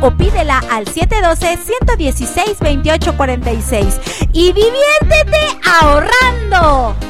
o pídela al 712-116-2846 y diviértete ahorrando.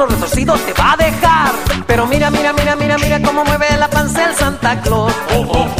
los retorcidos te va a dejar. Pero mira, mira, mira, mira, mira cómo mueve la panza Santa Claus. Oh, oh. oh.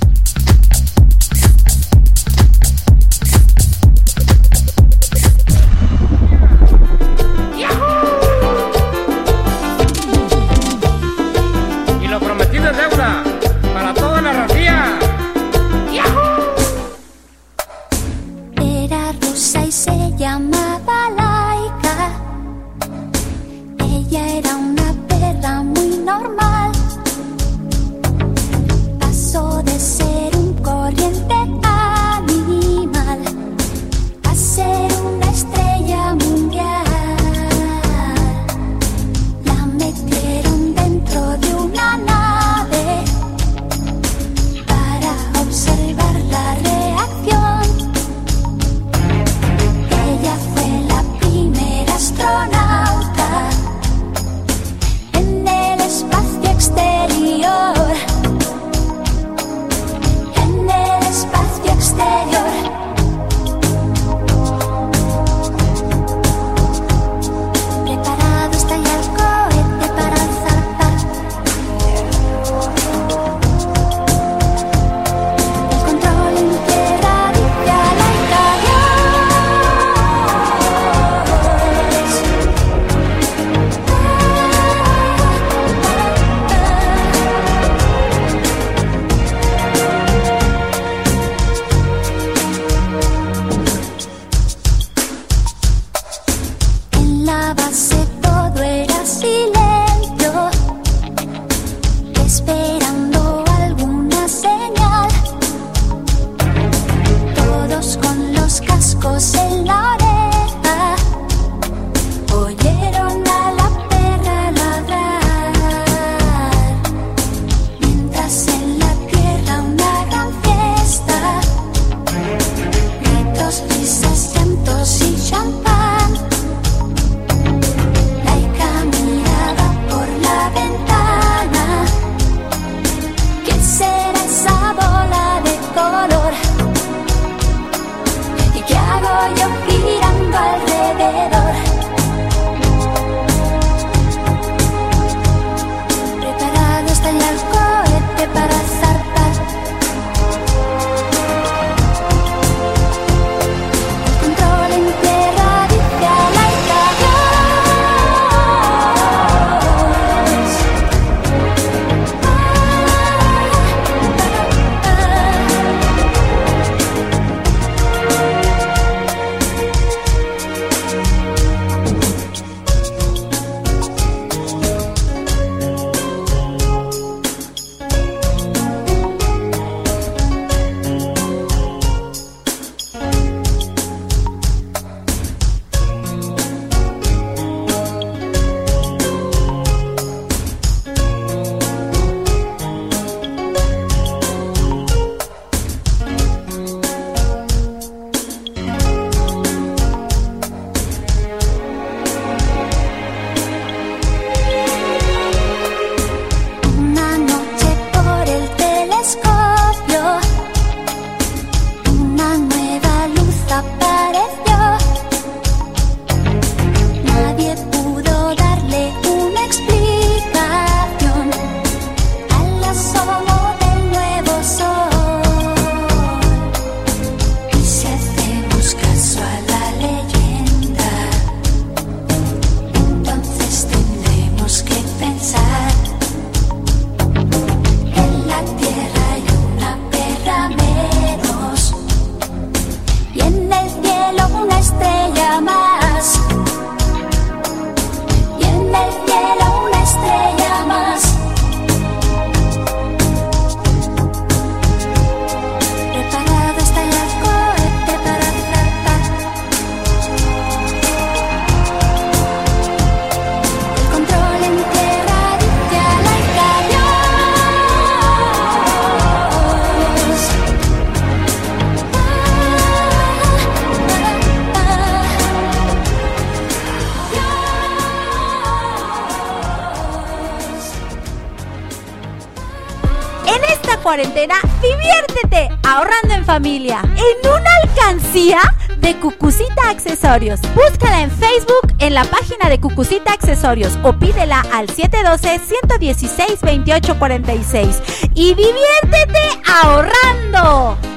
Búscala en Facebook en la página de Cucucita Accesorios o pídela al 712-116-2846 y diviértete ahorrando.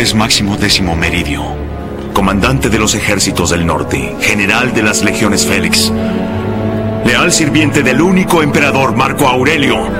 es Máximo Décimo Meridio, comandante de los ejércitos del norte, general de las legiones Félix, leal sirviente del único emperador Marco Aurelio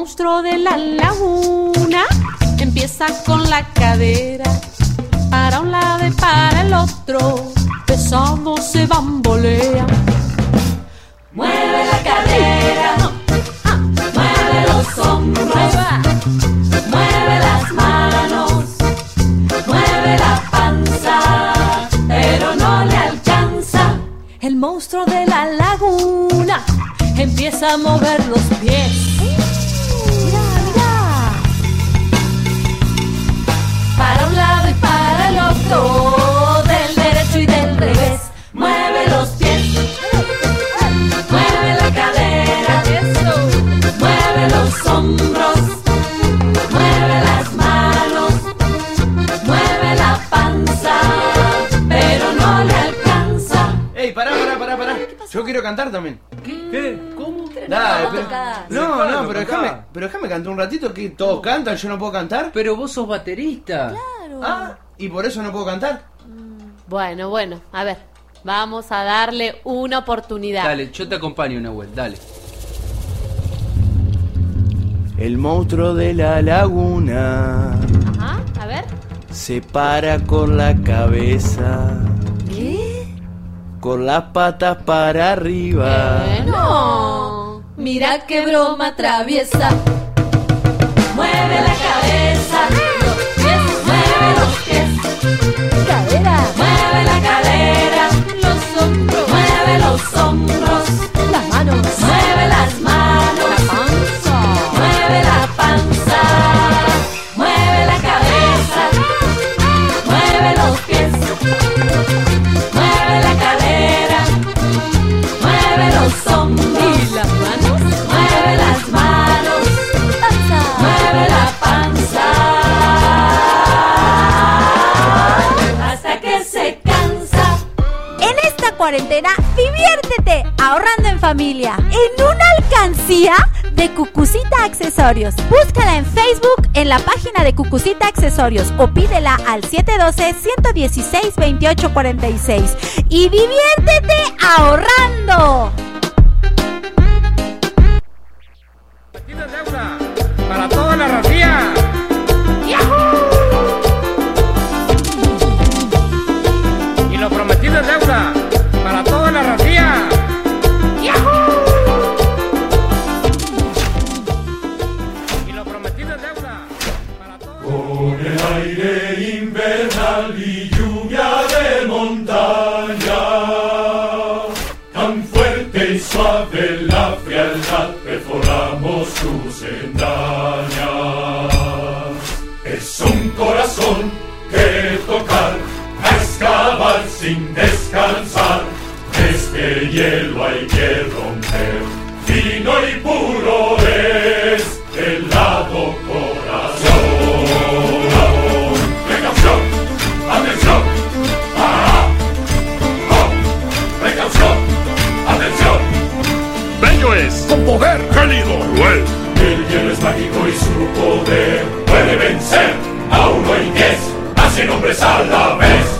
monstruo de la laguna empieza con la cadera para un lado y para el otro, pesado se bambolea. Mueve la cadera, mueve los hombros, mueve las manos, mueve la panza, pero no le alcanza. El monstruo de la laguna empieza a mover los pies. Quiero cantar también. ¿Qué? ¿Cómo? Dale, no pero- no, Claro, no, pero déjame, pero déjame cantar un ratito que todos cantan, yo no puedo cantar. Pero vos sos baterista. Ah, y por eso no puedo cantar. Bueno, bueno, a ver, vamos a darle una oportunidad. Dale, yo te acompaño, Nahuel, dale. El monstruo de la laguna Ajá, a ver. se para con la cabeza. Con las patas para arriba. No. Mira qué broma traviesa. Mueve la cabeza, los pies, mueve los pies. Cadera. Mueve en una alcancía de Cucucita Accesorios. Búscala en Facebook en la página de Cucucita Accesorios o pídela al 712-116-2846 y diviértete ahorrando. Sin descansar, este hielo hay que romper, fino y puro es el lado corazón. Precaución, atención, ah, oh, precaución, atención. Bello es, con poder, gélido, cruel. El hielo es mágico y su poder puede vencer a uno y diez, a cien hombres a la vez.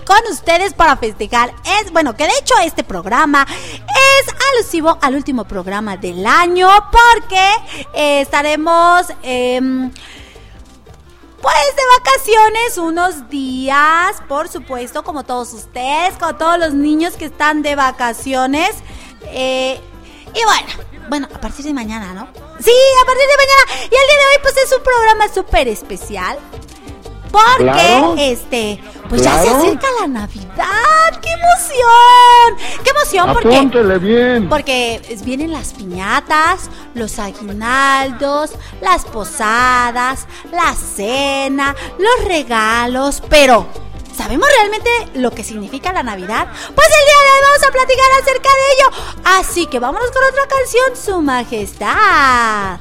Con ustedes para festejar. Es bueno, que de hecho este programa es alusivo al último programa del año porque eh, estaremos em, pues de vacaciones unos días, por supuesto, como todos ustedes, como todos los niños que están de vacaciones. Eh, y bueno, bueno, a partir de mañana, ¿no? Sí, a partir de mañana. Y el día de hoy pues es un programa súper especial. Porque, Claro. este, pues ya se acerca la Navidad. ¡Qué emoción! ¡Qué emoción! Porque, bien. porque vienen las piñatas, los aguinaldos, las posadas, la cena, los regalos, pero ¿sabemos realmente lo que significa la Navidad? Pues el día de hoy vamos a platicar acerca de ello. Así que vámonos con otra canción, Su Majestad.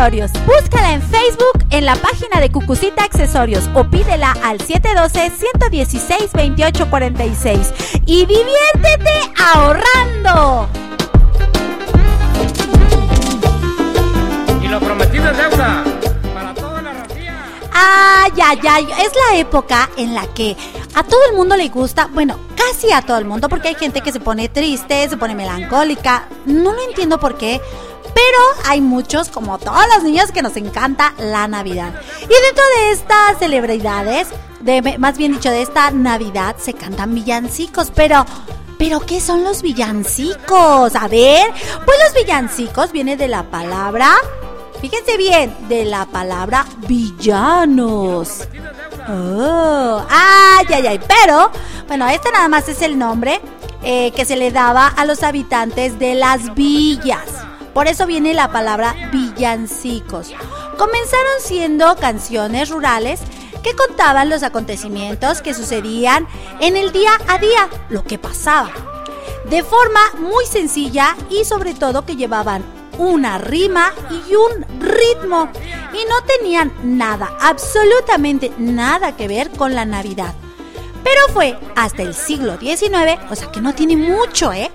Accesorios. Búscala en Facebook en la página de Cucucita Accesorios o pídela al 712-116-2846 y diviértete ahorrando. Y lo prometido es deuda para toda la racía. Ay, ay, ay, es la época en la que a todo el mundo le gusta, bueno, casi a todo el mundo, porque hay gente que se pone triste, se pone melancólica, no lo entiendo por qué, pero hay muchos, como todos los niños, que nos encanta la Navidad. Y dentro de estas celebridades, de, más bien dicho, de esta Navidad, se cantan villancicos, pero Pero ¿qué son los villancicos? A ver, pues los villancicos viene de la palabra, fíjense bien, de la palabra villanos. Oh, ay, ay, ay, pero, bueno, este nada más es el nombre eh, que se le daba a los habitantes de las villas. Por eso viene la palabra villancicos. Comenzaron siendo canciones rurales que contaban los acontecimientos que sucedían en el día a día, lo que pasaba. De forma muy sencilla y sobre todo que llevaban una rima y un ritmo y no tenían nada, absolutamente nada que ver con la Navidad. Pero fue hasta el siglo XIX, o sea que no tiene mucho, ¿eh?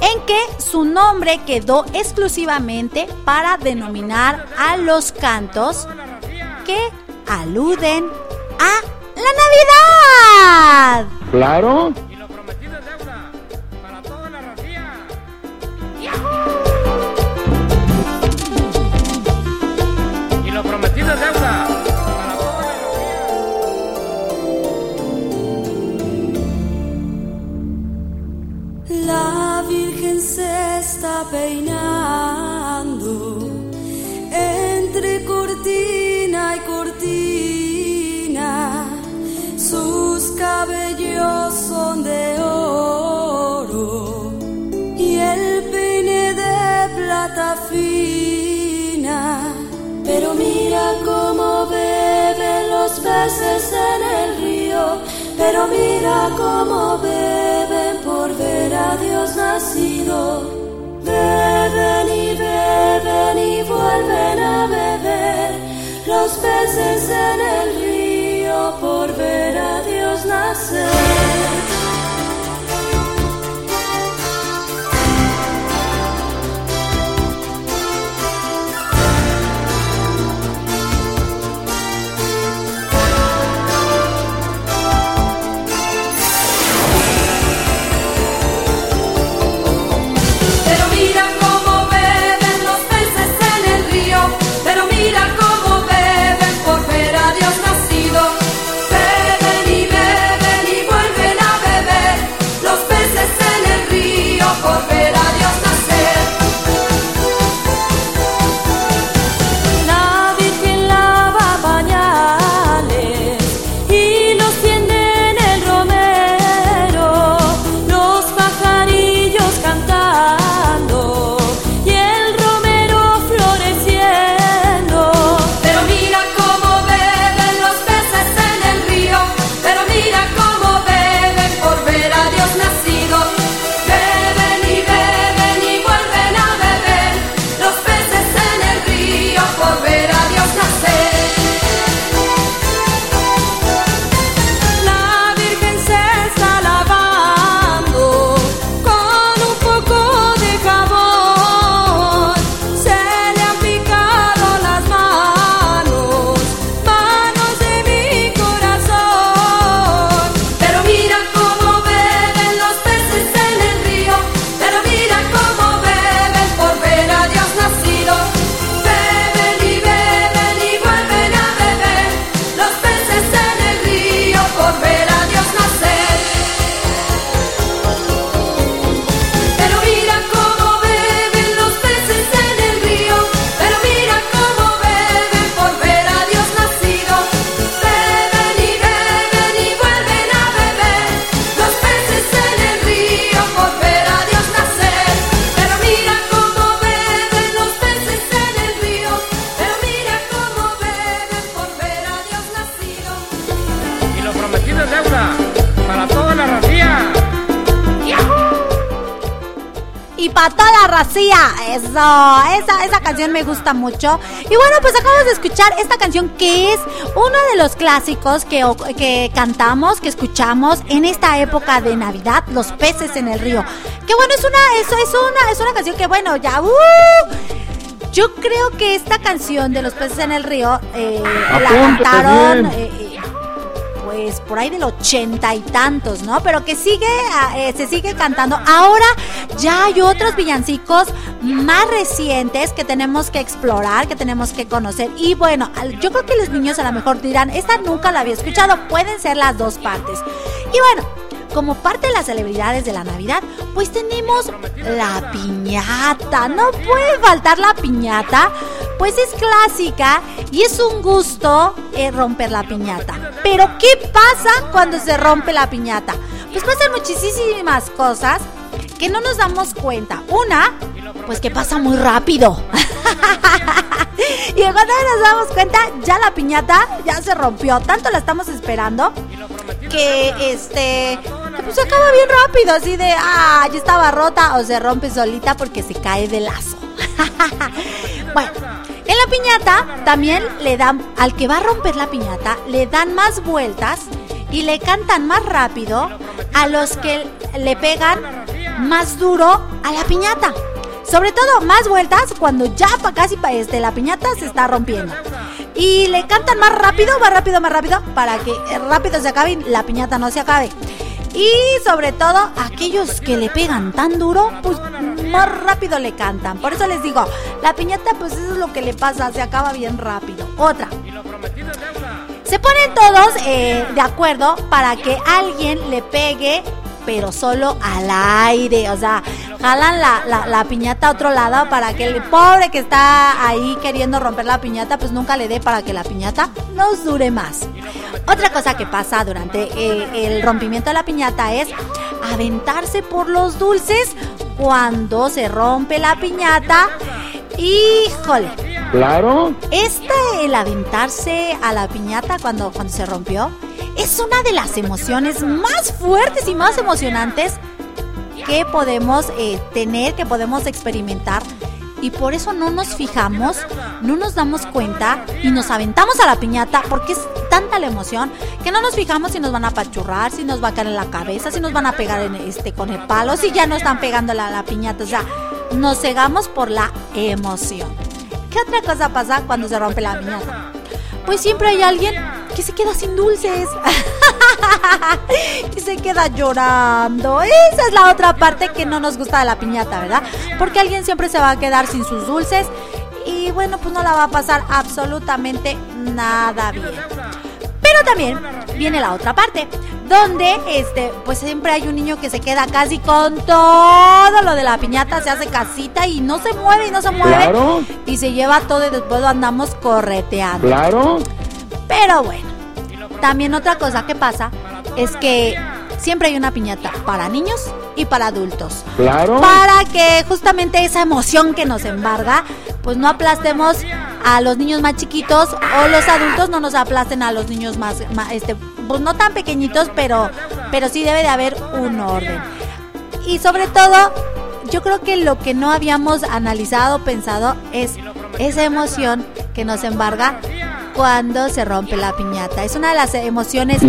En que su nombre quedó exclusivamente para denominar a los cantos que aluden a la Navidad. Claro. Se está peinando entre cortina y cortina. Sus cabellos son de oro y el peine de plata fina. Pero mira cómo beben los peces en el río. Pero mira cómo beben por ver a Dios nacido. Beben y beben y vuelven a beber los peces en el río por ver a Dios nacer. Eso, esa, esa canción me gusta mucho. Y bueno, pues acabamos de escuchar esta canción que es uno de los clásicos que, que cantamos, que escuchamos en esta época de Navidad, Los peces en el río. Que bueno, es una, eso es una, es una canción que bueno, ya, ¡uh! Yo creo que esta canción de Los peces en el río eh, la cantaron... eh, pues por ahí del ochenta y tantos, ¿no? Pero que sigue, ah, eh, se sigue cantando. Ahora ya hay otros villancicos más recientes que tenemos que explorar, que tenemos que conocer. Y bueno, yo creo que los niños a lo mejor dirán, esta nunca la había escuchado, pueden ser las dos partes. Y bueno, como parte de las celebridades de la Navidad, pues tenemos la piñata. No puede faltar la piñata, pues es clásica y es un gusto eh, romper la piñata. Pero ¿qué pasa cuando se rompe la piñata? Pues pasan muchísimas cosas que no nos damos cuenta. Una, pues que pasa muy rápido. y cuando nos damos cuenta, ya la piñata ya se rompió. Tanto la estamos esperando que este pues se acaba bien rápido, así de ah, ya estaba rota o se rompe solita porque se cae de lazo. bueno, en la piñata también le dan al que va a romper la piñata le dan más vueltas y le cantan más rápido a los que le pegan más duro a la piñata. Sobre todo más vueltas cuando ya pa- casi pa- este, la piñata se está rompiendo. Y le cantan más rápido, más rápido, más rápido, para que rápido se acabe y la piñata no se acabe. Y sobre todo aquellos que le pegan tan duro, pues más rápido le cantan. Por eso les digo, la piñata pues eso es lo que le pasa, se acaba bien rápido. Otra. Se ponen todos eh, de acuerdo para que alguien le pegue, pero solo al aire. O sea, jalan la, la- la piñata a otro lado para que el pobre que está ahí queriendo romper la piñata, pues nunca le dé para que la piñata nos dure más. Otra cosa que pasa durante eh, el rompimiento de la piñata es aventarse por los dulces cuando se rompe la piñata. Híjole. Claro. Este, el aventarse a la piñata cuando, cuando se rompió, es una de las emociones más fuertes y más emocionantes que podemos eh, tener, que podemos experimentar. Y por eso no nos fijamos, no nos damos cuenta y nos aventamos a la piñata porque es tanta la emoción que no nos fijamos si nos van a apachurrar, si nos va a caer en la cabeza, si nos van a pegar en este, con el palo, si ya no están pegando la, la piñata. O sea, nos cegamos por la emoción. ¿Qué otra cosa pasa cuando se rompe la piñata? Pues siempre hay alguien que se queda sin dulces. y se queda llorando. Esa es la otra parte que no nos gusta de la piñata, ¿verdad? Porque alguien siempre se va a quedar sin sus dulces y bueno, pues no la va a pasar absolutamente nada bien. Pero también viene la otra parte, donde este, pues siempre hay un niño que se queda casi con todo lo de la piñata, se hace casita y no se mueve y no se mueve. Claro. Y se lleva todo y después lo andamos correteando. Claro. Pero bueno, también otra cosa que pasa es que siempre hay una piñata para niños y para adultos. Claro. Para que justamente esa emoción que nos embarga, pues no aplastemos a los niños más chiquitos o los adultos no nos aplasten a los niños más, este, pues no tan pequeñitos, pero, pero sí debe de haber un orden. Y sobre todo, yo creo que lo que no habíamos analizado, pensado, es esa emoción que nos embarga cuando se rompe la piñata. Es una de las emociones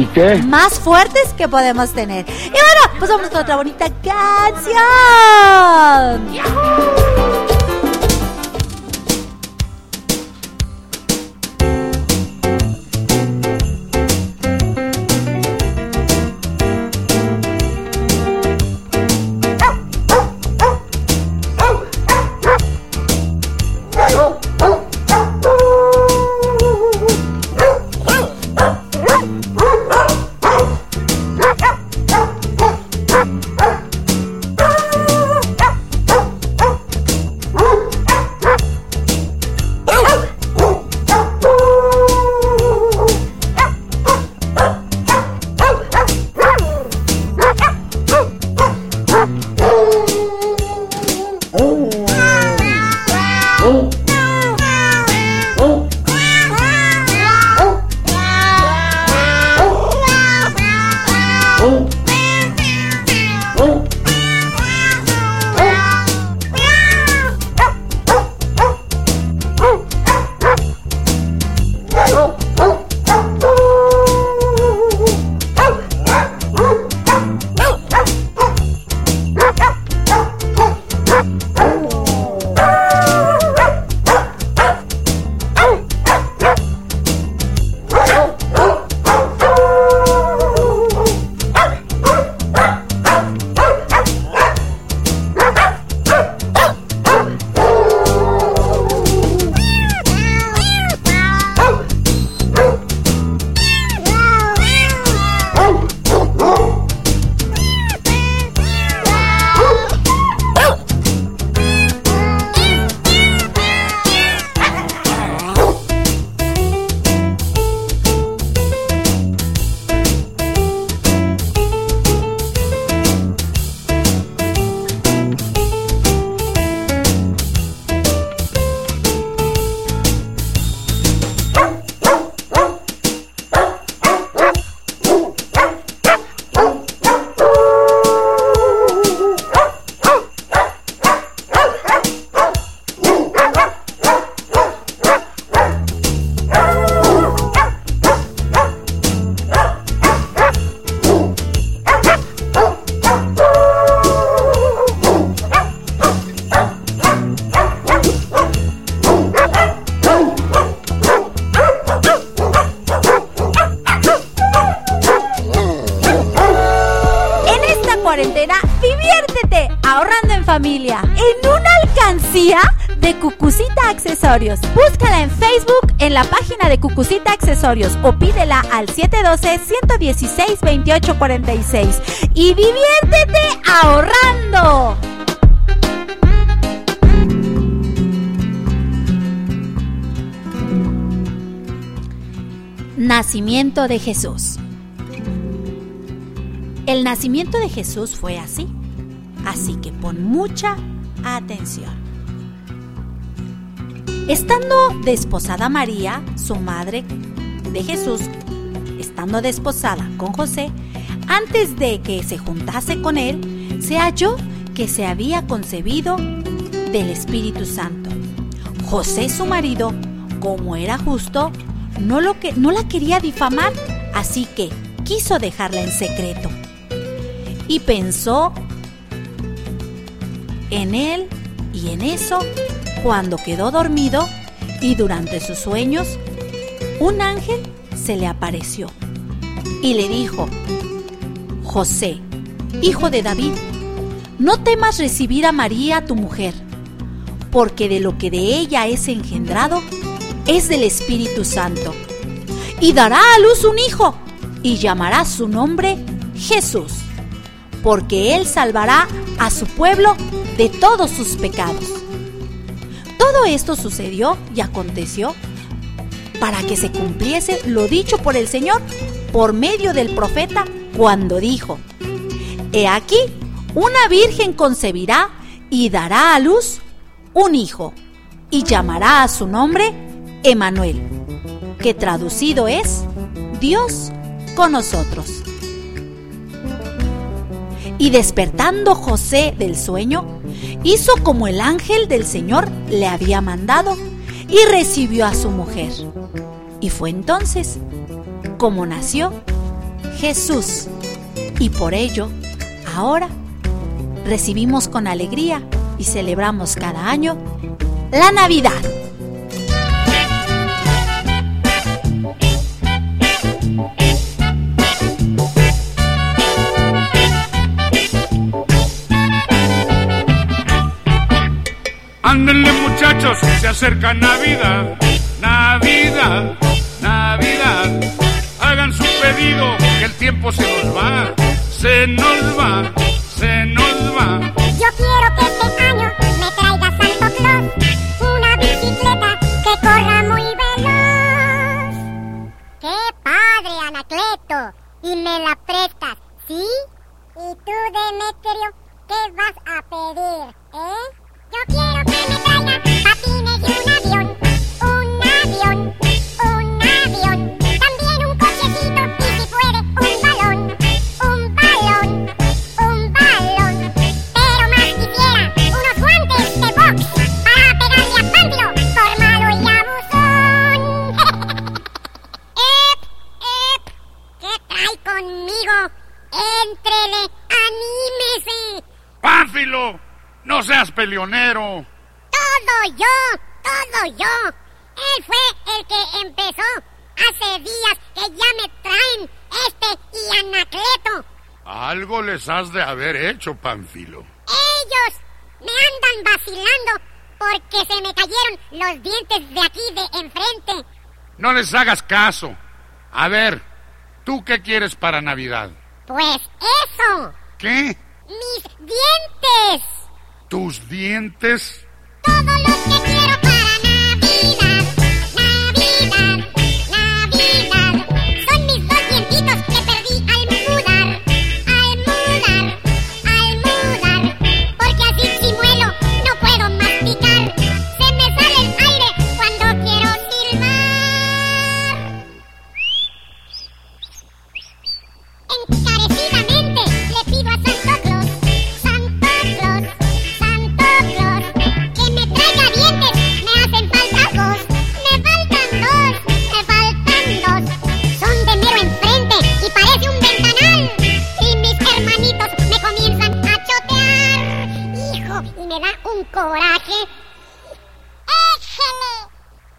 más fuertes que podemos tener. Y bueno, pues vamos con otra bonita canción. familia O pídela al 712-116-2846 y diviértete ahorrando. Nacimiento de Jesús. El nacimiento de Jesús fue así, así que pon mucha atención. Estando desposada María, su madre de Jesús, estando desposada con José, antes de que se juntase con él, se halló que se había concebido del Espíritu Santo. José, su marido, como era justo, no, lo que, no la quería difamar, así que quiso dejarla en secreto. Y pensó en él y en eso cuando quedó dormido y durante sus sueños, un ángel se le apareció y le dijo, José, hijo de David, no temas recibir a María tu mujer, porque de lo que de ella es engendrado es del Espíritu Santo. Y dará a luz un hijo, y llamará su nombre Jesús, porque él salvará a su pueblo de todos sus pecados. Todo esto sucedió y aconteció para que se cumpliese lo dicho por el Señor por medio del profeta cuando dijo, He aquí, una virgen concebirá y dará a luz un hijo, y llamará a su nombre Emanuel, que traducido es Dios con nosotros. Y despertando José del sueño, hizo como el ángel del Señor le había mandado y recibió a su mujer. Y fue entonces como nació Jesús. Y por ello, ahora recibimos con alegría y celebramos cada año la Navidad. Muchachos, se acerca Navidad, Navidad, Navidad. Hagan su pedido, que el tiempo se nos va, se nos va, se nos va. Yo quiero que este año me traiga Santo Claus una bicicleta que corra muy veloz. ¡Qué padre, Anacleto! Y me la prestas, ¿sí? ¿Y tú, Demetrio, qué vas a pedir, eh? Yo quiero que me ¡Éntrele! ¡Anímese! ¡Pánfilo! ¡No seas peleonero! Todo yo, todo yo. Él fue el que empezó. Hace días que ya me traen este y Anacleto. Algo les has de haber hecho, Pánfilo. Ellos me andan vacilando porque se me cayeron los dientes de aquí de enfrente. No les hagas caso. A ver, ¿tú qué quieres para Navidad? Pues eso, ¿Qué? mis dientes. ¿Tus dientes? Todo lo que coraje? ¡Échele!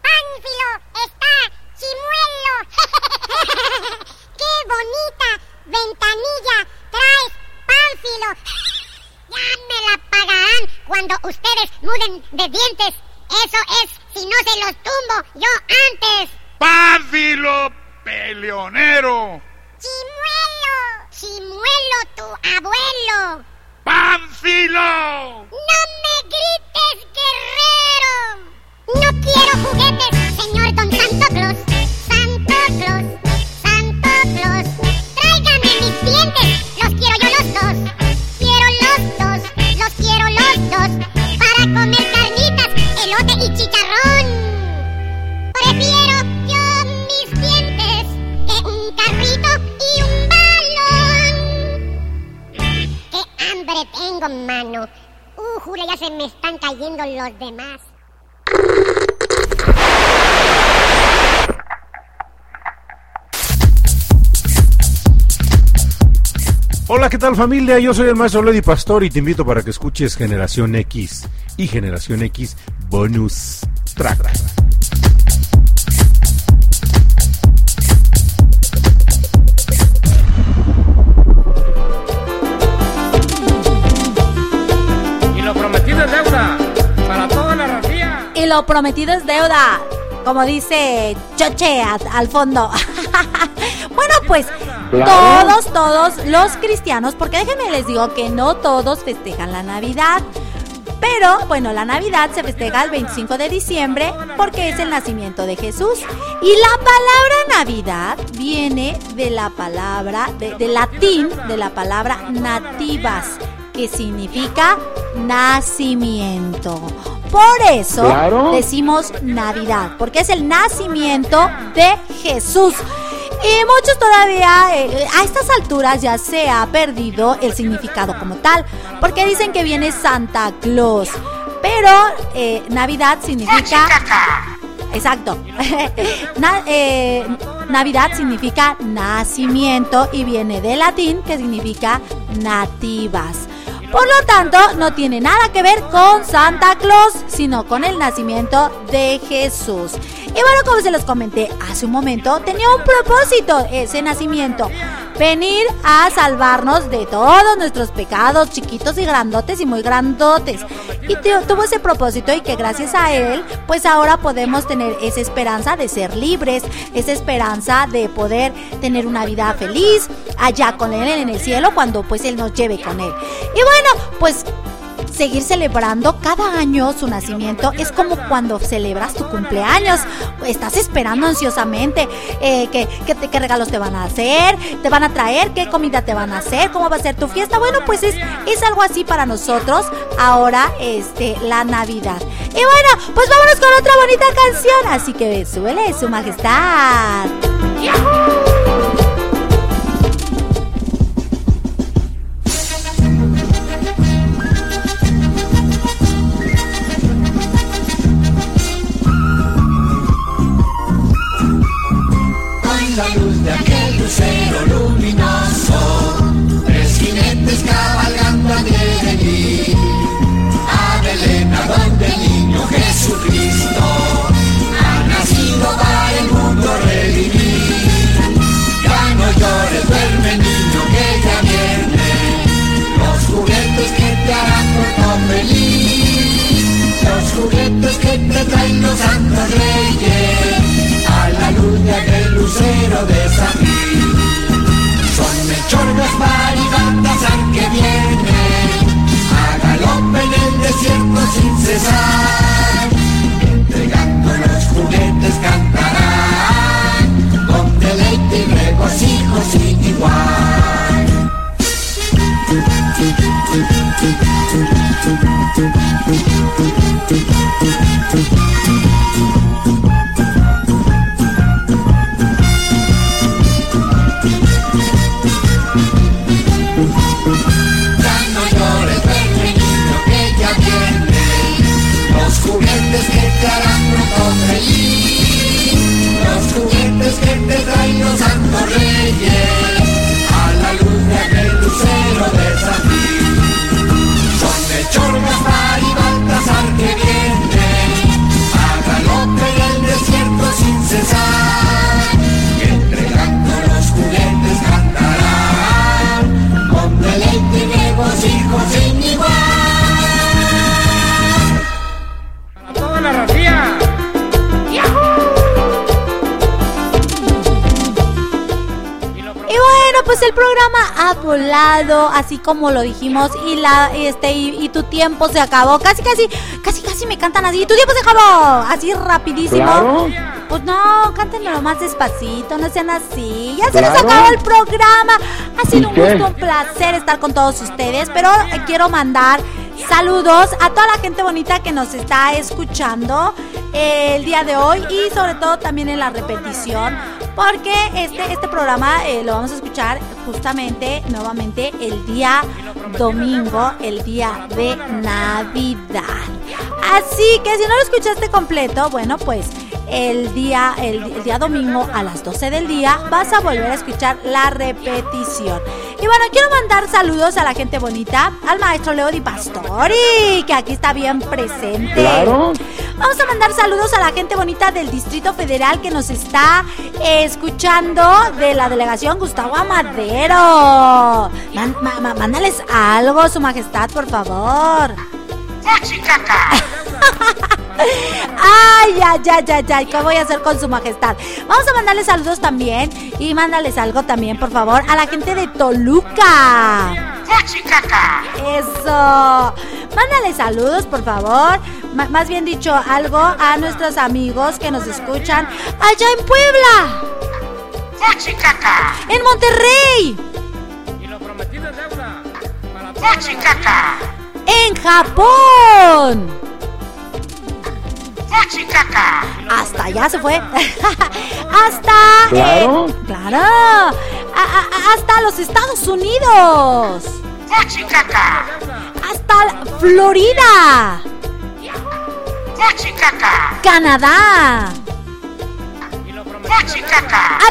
¡Pánfilo! ¡Está! ¡Chimuelo! ¡Qué bonita ventanilla traes, Pánfilo! ¡Ya me la pagarán cuando ustedes muden de dientes! Eso es, si no se los tumbo yo antes. ¡Pánfilo peleonero! ¡Chimuelo! ¡Chimuelo, tu abuelo! ¡Pánfilo! ¡No me grites, guerrero! No quiero juguetes, señor Don Santo Claus. Santo Claus, Santo Claus. Tráigame mis dientes, los quiero yo los dos. Quiero los dos, los quiero los dos. Para comer carnitas, elote y chicharrón. Tengo, mano! Uh, jure, ya se me están cayendo los demás. Hola, ¿qué tal familia? Yo soy el maestro Lady Pastor y te invito para que escuches Generación X y Generación X Bonus Track. Lo prometido es deuda. Como dice Choche a- al fondo. bueno, pues todos, todos los cristianos, porque déjenme les digo que no todos festejan la Navidad. Pero bueno, la Navidad se festeja el 25 de diciembre porque es el nacimiento de Jesús. Y la palabra Navidad viene de la palabra, de, de latín, de la palabra nativas, que significa nacimiento. Por eso Claro. decimos Navidad, porque es el nacimiento de Jesús. Y muchos todavía eh, a estas alturas ya se ha perdido el significado como tal, porque dicen que viene Santa Claus. Pero eh, Navidad significa... Exacto. Na- eh, Navidad significa nacimiento y viene de latín que significa nativas. Por lo tanto, no tiene nada que ver con Santa Claus, sino con el nacimiento de Jesús. Y bueno, como se los comenté hace un momento, tenía un propósito ese nacimiento. Venir a salvarnos de todos nuestros pecados, chiquitos y grandotes y muy grandotes. Y tu- tuvo ese propósito y que gracias a él, pues ahora podemos tener esa esperanza de ser libres, esa esperanza de poder tener una vida feliz allá con él en el cielo cuando pues él nos lleve con él. Y bueno, pues seguir celebrando cada año su nacimiento es como cuando celebras tu cumpleaños. Estás esperando ansiosamente eh, qué regalos te van a hacer, te van a traer, qué comida te van a hacer, cómo va a ser tu fiesta. Bueno, pues es, es algo así para nosotros ahora, este, la Navidad. Y bueno, pues vámonos con otra bonita canción. Así que súbele, su majestad. Jesucristo ha nacido para el mundo redimir. Ya no llores, duerme niño que ya viene, los juguetes que te harán pronto feliz, los juguetes que te traen los santos reyes, a la luz de aquel lucero de Zafir. Son mechorgas maribandas al que viene, a galope en el desierto sin entregando los juguetes cantarán, con deleite y regocijo sin igual. Ha volado, así como lo dijimos, y la este y, y tu tiempo se acabó. Casi, casi, casi, casi me cantan así. Tu tiempo se acabó, así rapidísimo. Claro. Pues no, cántenmelo más despacito, no sean así. Ya se nos acabó el programa. Ha sido un ¿Y qué? gusto, un placer estar con todos ustedes, pero eh, quiero mandar saludos a toda la gente bonita que nos está escuchando eh, el día de hoy y sobre todo también en la repetición, porque este, este programa eh, lo vamos a escuchar justamente nuevamente el día domingo, el día de Navidad. Así que si no lo escuchaste completo, bueno, pues el día, el, el día domingo a las 12 del día vas a volver a escuchar la repetición. Y bueno, quiero mandar saludos a la gente bonita, al maestro Leo Di Pastori, que aquí está bien presente. Claro. Vamos a mandar saludos a la gente bonita del Distrito Federal que nos está eh, escuchando de la delegación Gustavo Amadero. Man- ma- ma- mándales algo, su majestad, por favor. Ay, ay, ay, ay, ay, ¿qué voy a hacer con su majestad? Vamos a mandarle saludos también y mándales algo también, por favor, a la gente de Toluca. Eso. Mándale saludos, por favor. Más bien dicho, algo a nuestros amigos que nos escuchan allá en Puebla. En Monterrey. Y lo prometido deuda. En Japón. Hasta allá se fue. hasta. Claro. eh, claro. A- a- hasta los Estados Unidos. Hasta Florida. Canadá.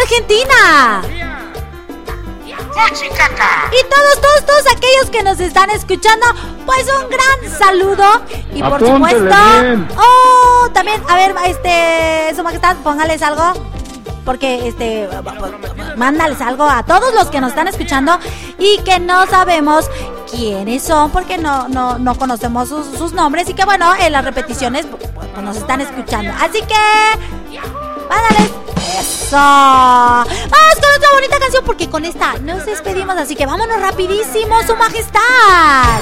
Argentina. Y todos, todos, todos aquellos que nos están escuchando, pues un gran saludo. Y por Apúntele supuesto, bien. oh, también, a ver, este, su majestad, póngales algo. Porque, este, mándales algo a todos los que nos están escuchando y que no sabemos quiénes son porque no, no, no conocemos sus, sus nombres y que, bueno, en las repeticiones pues, pues, nos están escuchando. Así que, mándales eso. Vamos con otra bonita canción porque con esta nos despedimos. Así que vámonos rapidísimo, su majestad.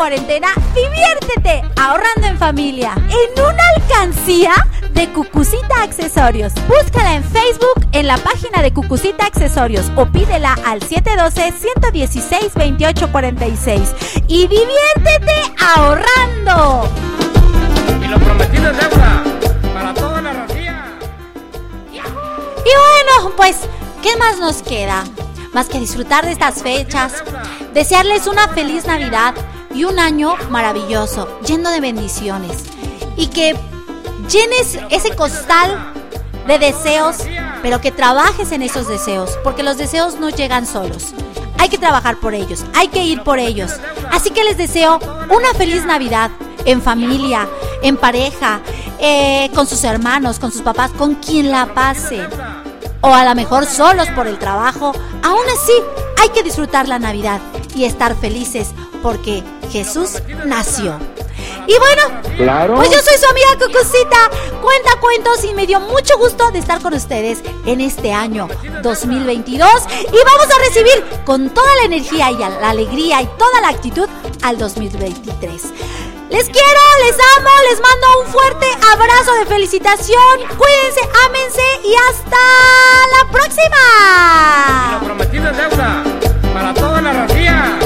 Cuarentena, diviértete ahorrando en familia en una alcancía de Cucucita Accesorios. Búscala en Facebook en la página de Cucucita Accesorios o pídela al 712-116-2846 y diviértete ahorrando. Y lo prometido es deuda para toda la racía. Y bueno, pues, ¿qué más nos queda? Más que disfrutar de estas fechas, desearles una feliz Navidad y un año maravilloso, lleno de bendiciones. Y que llenes ese costal de deseos, pero que trabajes en esos deseos, porque los deseos no llegan solos. Hay que trabajar por ellos, hay que ir por ellos. Así que les deseo una feliz Navidad en familia, en pareja, eh, con sus hermanos, con sus papás, con quien la pase. O a lo mejor solos por el trabajo. Aún así, hay que disfrutar la Navidad y estar felices porque Jesús nació. Y bueno, Claro. pues yo soy su amiga Cucucita, cuenta cuentos y me dio mucho gusto de estar con ustedes en este año 2022 y vamos a recibir con toda la energía y la alegría y toda la actitud al 2023. Les quiero, les amo, les mando un fuerte abrazo de felicitación. Cuídense, ámense y hasta la próxima. Lo prometido es deuda para toda la racía.